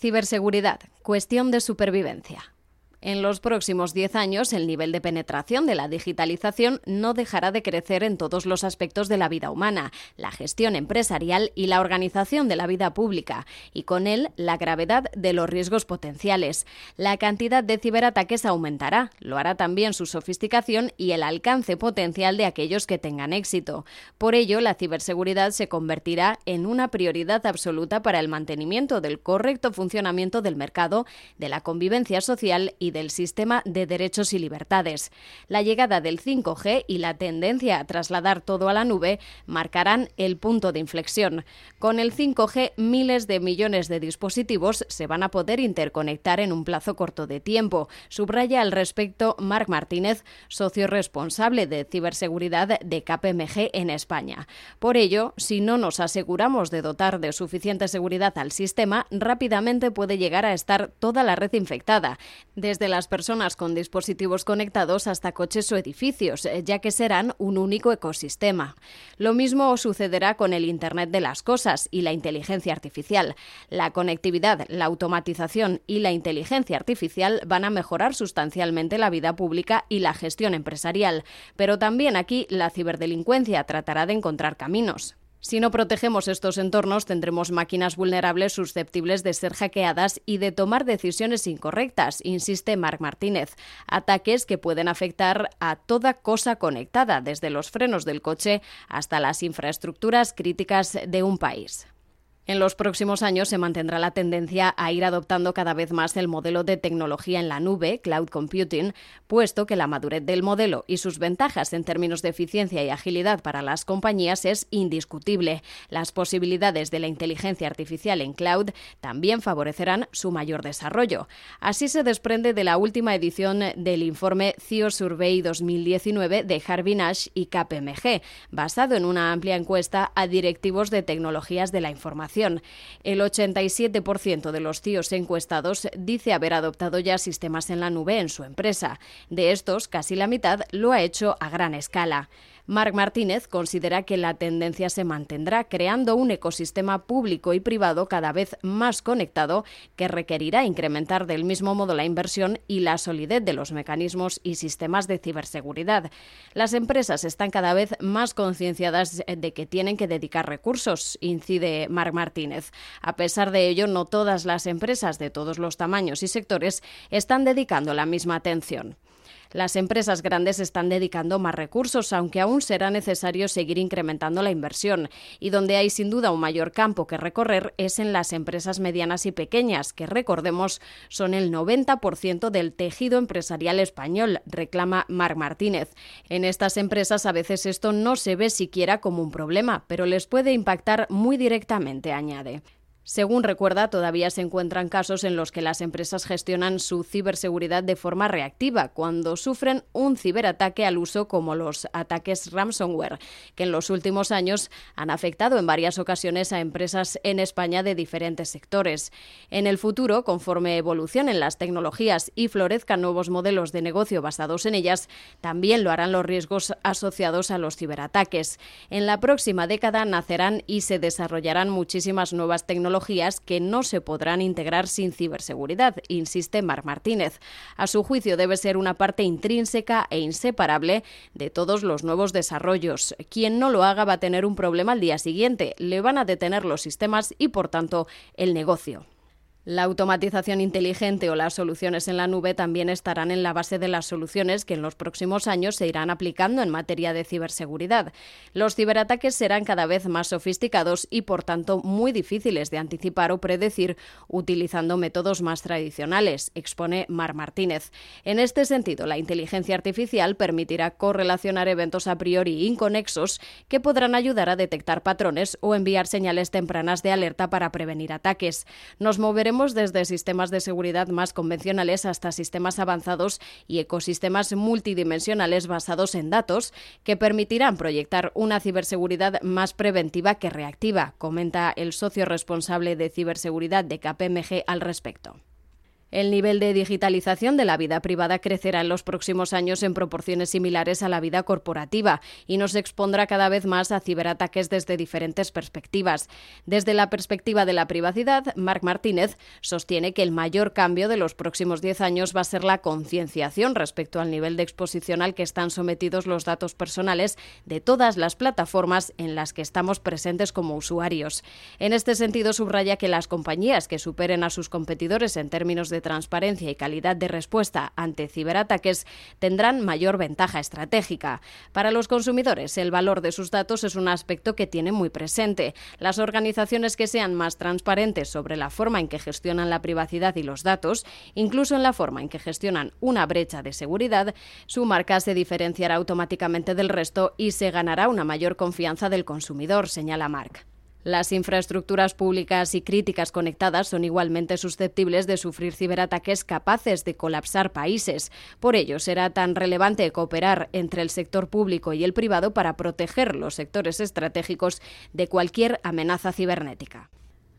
Ciberseguridad, cuestión de supervivencia. En los próximos 10 años, el nivel de penetración de la digitalización no dejará de crecer en todos los aspectos de la vida humana, la gestión empresarial y la organización de la vida pública, y con él la gravedad de los riesgos potenciales. La cantidad de ciberataques aumentará, lo hará también su sofisticación y el alcance potencial de aquellos que tengan éxito. Por ello, la ciberseguridad se convertirá en una prioridad absoluta para el mantenimiento del correcto funcionamiento del mercado, de la convivencia social y del sistema de derechos y libertades. La llegada del 5G y la tendencia a trasladar todo a la nube marcarán el punto de inflexión. Con el 5G, miles de millones de dispositivos se van a poder interconectar en un plazo corto de tiempo, subraya al respecto Marc Martínez, socio responsable de ciberseguridad de KPMG en España. Por ello, si no nos aseguramos de dotar de suficiente seguridad al sistema, rápidamente puede llegar a estar toda la red infectada, desde de las personas con dispositivos conectados hasta coches o edificios, eh, ya que serán un único ecosistema. Lo mismo sucederá con el Internet de las Cosas y la inteligencia artificial. La conectividad, la automatización y la inteligencia artificial van a mejorar sustancialmente la vida pública y la gestión empresarial, pero también aquí la ciberdelincuencia tratará de encontrar caminos. Si no protegemos estos entornos, tendremos máquinas vulnerables susceptibles de ser hackeadas y de tomar decisiones incorrectas, insiste Marc Martínez. Ataques que pueden afectar a toda cosa conectada, desde los frenos del coche hasta las infraestructuras críticas de un país. En los próximos años se mantendrá la tendencia a ir adoptando cada vez más el modelo de tecnología en la nube, cloud computing, puesto que la madurez del modelo y sus ventajas en términos de eficiencia y agilidad para las compañías es indiscutible. Las posibilidades de la inteligencia artificial en cloud también favorecerán su mayor desarrollo. Así se desprende de la última edición del informe CIO Survey 2019 de Harvey Nash y KPMG, basado en una amplia encuesta a directivos de tecnologías de la información el 87% de los CIOs encuestados dice haber adoptado ya sistemas en la nube en su empresa. De estos, casi la mitad lo ha hecho a gran escala. Marc Martínez considera que la tendencia se mantendrá creando un ecosistema público y privado cada vez más conectado que requerirá incrementar del mismo modo la inversión y la solidez de los mecanismos y sistemas de ciberseguridad. Las empresas están cada vez más concienciadas de que tienen que dedicar recursos, incide Marc Martínez. A pesar de ello, no todas las empresas de todos los tamaños y sectores están dedicando la misma atención. Las empresas grandes están dedicando más recursos, aunque aún será necesario seguir incrementando la inversión. Y donde hay sin duda un mayor campo que recorrer es en las empresas medianas y pequeñas, que recordemos son el 90% del tejido empresarial español, reclama Marc Martínez. En estas empresas a veces esto no se ve siquiera como un problema, pero les puede impactar muy directamente, añade. Según recuerda, todavía se encuentran casos en los que las empresas gestionan su ciberseguridad de forma reactiva cuando sufren un ciberataque al uso como los ataques ransomware, que en los últimos años han afectado en varias ocasiones a empresas en España de diferentes sectores. En el futuro, conforme evolucionen las tecnologías y florezcan nuevos modelos de negocio basados en ellas, también lo harán los riesgos asociados a los ciberataques. En la próxima década nacerán y se desarrollarán muchísimas nuevas tecnologías que no se podrán integrar sin ciberseguridad, insiste Marc Martínez. A su juicio debe ser una parte intrínseca e inseparable de todos los nuevos desarrollos. Quien no lo haga va a tener un problema al día siguiente, le van a detener los sistemas y por tanto el negocio. La automatización inteligente o las soluciones en la nube también estarán en la base de las soluciones que en los próximos años se irán aplicando en materia de ciberseguridad. Los ciberataques serán cada vez más sofisticados y, por tanto, muy difíciles de anticipar o predecir utilizando métodos más tradicionales, expone Mar Martínez. En este sentido, la inteligencia artificial permitirá correlacionar eventos a priori inconexos que podrán ayudar a detectar patrones o enviar señales tempranas de alerta para prevenir ataques. Nos moveremos desde sistemas de seguridad más convencionales hasta sistemas avanzados y ecosistemas multidimensionales basados en datos que permitirán proyectar una ciberseguridad más preventiva que reactiva, comenta el socio responsable de ciberseguridad de KPMG al respecto. El nivel de digitalización de la vida privada crecerá en los próximos años en proporciones similares a la vida corporativa y nos expondrá cada vez más a ciberataques desde diferentes perspectivas. Desde la perspectiva de la privacidad, Marc Martínez sostiene que el mayor cambio de los próximos 10 años va a ser la concienciación respecto al nivel de exposición al que están sometidos los datos personales de todas las plataformas en las que estamos presentes como usuarios. En este sentido, subraya que las compañías que superen a sus competidores en términos de transparencia y calidad de respuesta ante ciberataques tendrán mayor ventaja estratégica. Para los consumidores, el valor de sus datos es un aspecto que tiene muy presente. Las organizaciones que sean más transparentes sobre la forma en que gestionan la privacidad y los datos, incluso en la forma en que gestionan una brecha de seguridad, su marca se diferenciará automáticamente del resto y se ganará una mayor confianza del consumidor, señala Mark. Las infraestructuras públicas y críticas conectadas son igualmente susceptibles de sufrir ciberataques capaces de colapsar países. Por ello, será tan relevante cooperar entre el sector público y el privado para proteger los sectores estratégicos de cualquier amenaza cibernética.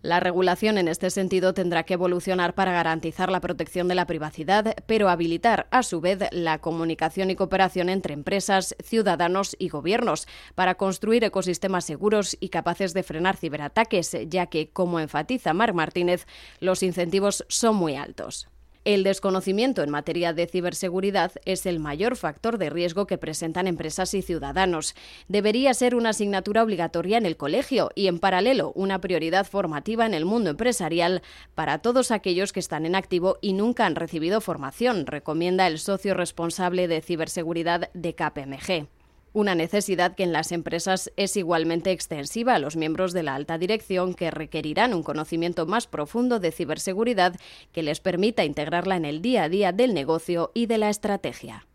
La regulación en este sentido tendrá que evolucionar para garantizar la protección de la privacidad, pero habilitar a su vez la comunicación y cooperación entre empresas, ciudadanos y gobiernos para construir ecosistemas seguros y capaces de frenar ciberataques, ya que, como enfatiza Marc Martínez, los incentivos son muy altos. El desconocimiento en materia de ciberseguridad es el mayor factor de riesgo que presentan empresas y ciudadanos. Debería ser una asignatura obligatoria en el colegio y, en paralelo, una prioridad formativa en el mundo empresarial para todos aquellos que están en activo y nunca han recibido formación, recomienda el socio responsable de ciberseguridad de KPMG. Una necesidad que en las empresas es igualmente extensiva a los miembros de la alta dirección que requerirán un conocimiento más profundo de ciberseguridad que les permita integrarla en el día a día del negocio y de la estrategia.